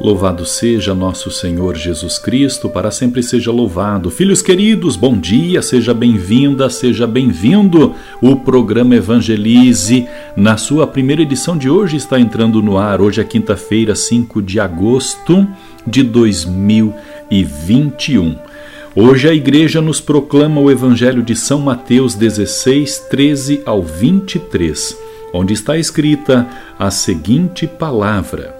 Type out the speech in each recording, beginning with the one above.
Louvado seja nosso Senhor Jesus Cristo, para sempre seja louvado. Filhos queridos, bom dia, seja bem-vinda, seja bem-vindo. O programa Evangelize, na sua primeira edição de hoje, está entrando no ar. Hoje é quinta-feira, 5 de agosto de 2021. Hoje a igreja nos proclama o Evangelho de São Mateus 16, 13 ao 23, onde está escrita a seguinte palavra.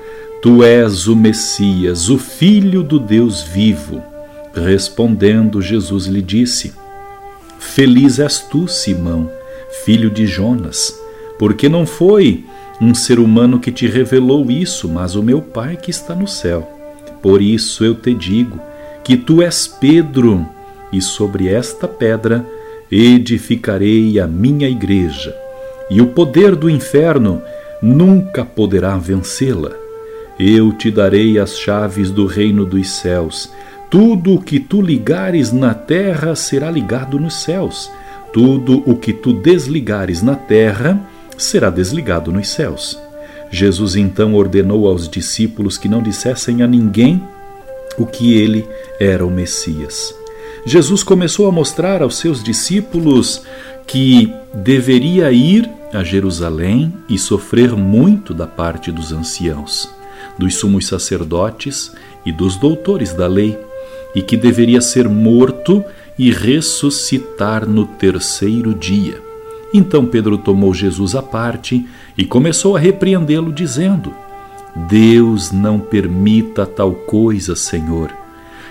Tu és o Messias, o Filho do Deus vivo. Respondendo, Jesus lhe disse: Feliz és tu, Simão, filho de Jonas, porque não foi um ser humano que te revelou isso, mas o meu Pai que está no céu. Por isso eu te digo que tu és Pedro, e sobre esta pedra edificarei a minha igreja, e o poder do inferno nunca poderá vencê-la. Eu te darei as chaves do reino dos céus. Tudo o que tu ligares na terra será ligado nos céus. Tudo o que tu desligares na terra será desligado nos céus. Jesus então ordenou aos discípulos que não dissessem a ninguém o que ele era o Messias. Jesus começou a mostrar aos seus discípulos que deveria ir a Jerusalém e sofrer muito da parte dos anciãos dos sumos sacerdotes e dos doutores da lei, e que deveria ser morto e ressuscitar no terceiro dia. Então Pedro tomou Jesus à parte e começou a repreendê-lo, dizendo: Deus não permita tal coisa, Senhor,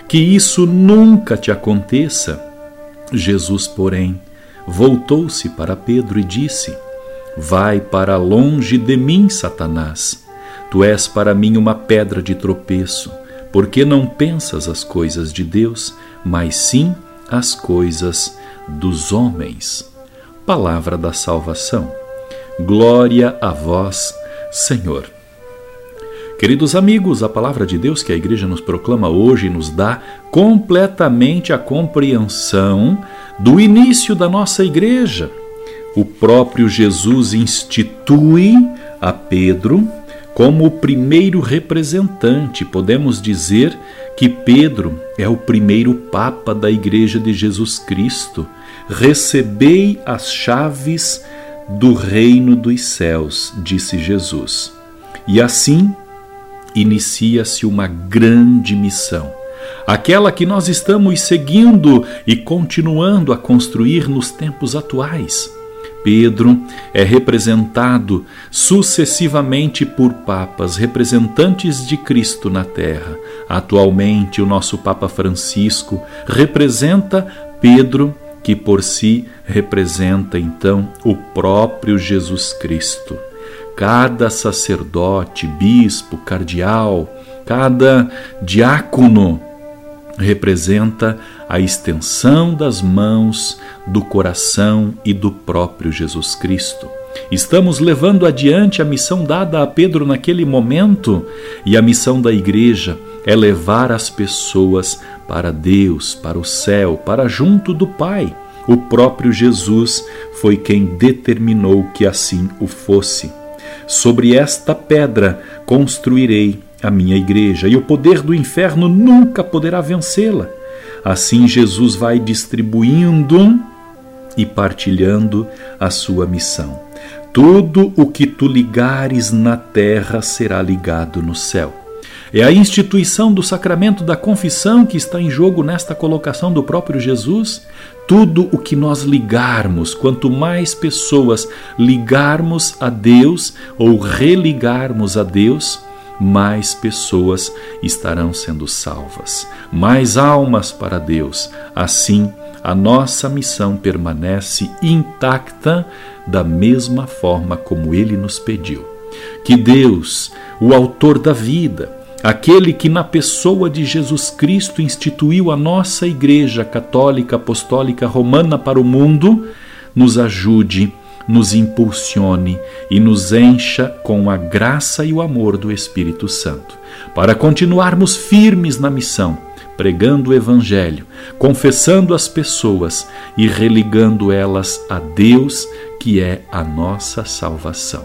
que isso nunca te aconteça. Jesus, porém, voltou-se para Pedro e disse: Vai para longe de mim, Satanás Tu és para mim uma pedra de tropeço, porque não pensas as coisas de Deus, mas sim as coisas dos homens. Palavra da salvação. Glória a vós, Senhor. Queridos amigos, a palavra de Deus que a igreja nos proclama hoje nos dá completamente a compreensão do início da nossa igreja. O próprio Jesus institui a Pedro como o primeiro representante, podemos dizer que Pedro é o primeiro Papa da Igreja de Jesus Cristo. Recebei as chaves do reino dos céus, disse Jesus. E assim inicia-se uma grande missão, aquela que nós estamos seguindo e continuando a construir nos tempos atuais Pedro é representado sucessivamente por papas, representantes de Cristo na terra. Atualmente, o nosso Papa Francisco representa Pedro, que por si representa então o próprio Jesus Cristo. Cada sacerdote, bispo, cardeal, cada diácono representa a extensão das mãos, do coração e do próprio Jesus Cristo. Estamos levando adiante a missão dada a Pedro naquele momento, e a missão da igreja é levar as pessoas para Deus, para o céu, para junto do Pai. O próprio Jesus foi quem determinou que assim o fosse. Sobre esta pedra construirei a minha igreja, e o poder do inferno nunca poderá vencê-la. Assim, Jesus vai distribuindo e partilhando a sua missão. Tudo o que tu ligares na terra será ligado no céu. É a instituição do sacramento da confissão que está em jogo nesta colocação do próprio Jesus. Tudo o que nós ligarmos, quanto mais pessoas ligarmos a Deus ou religarmos a Deus, mais pessoas estarão sendo salvas, mais almas para Deus. Assim, a nossa missão permanece intacta da mesma forma como ele nos pediu. Que Deus, o Autor da vida, aquele que na pessoa de Jesus Cristo instituiu a nossa Igreja Católica Apostólica Romana para o mundo, nos ajude nos impulsione e nos encha com a graça e o amor do Espírito Santo, para continuarmos firmes na missão, pregando o Evangelho, confessando as pessoas e religando elas a Deus, que é a nossa salvação.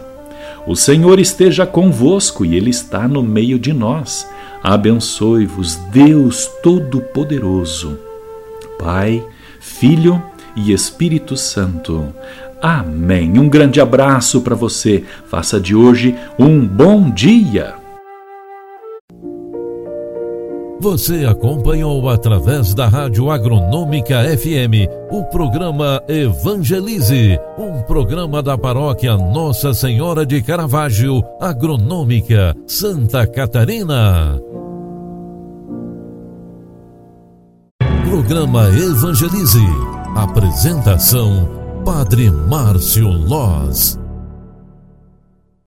O Senhor esteja convosco e Ele está no meio de nós. Abençoe-vos, Deus Todo-Poderoso, Pai, Filho e Espírito Santo. Amém. Um grande abraço para você. Faça de hoje um bom dia. Você acompanhou através da Rádio Agronômica FM o programa Evangelize, um programa da paróquia Nossa Senhora de Caravaggio, Agronômica, Santa Catarina. Programa Evangelize. Apresentação Padre Márcio Loz.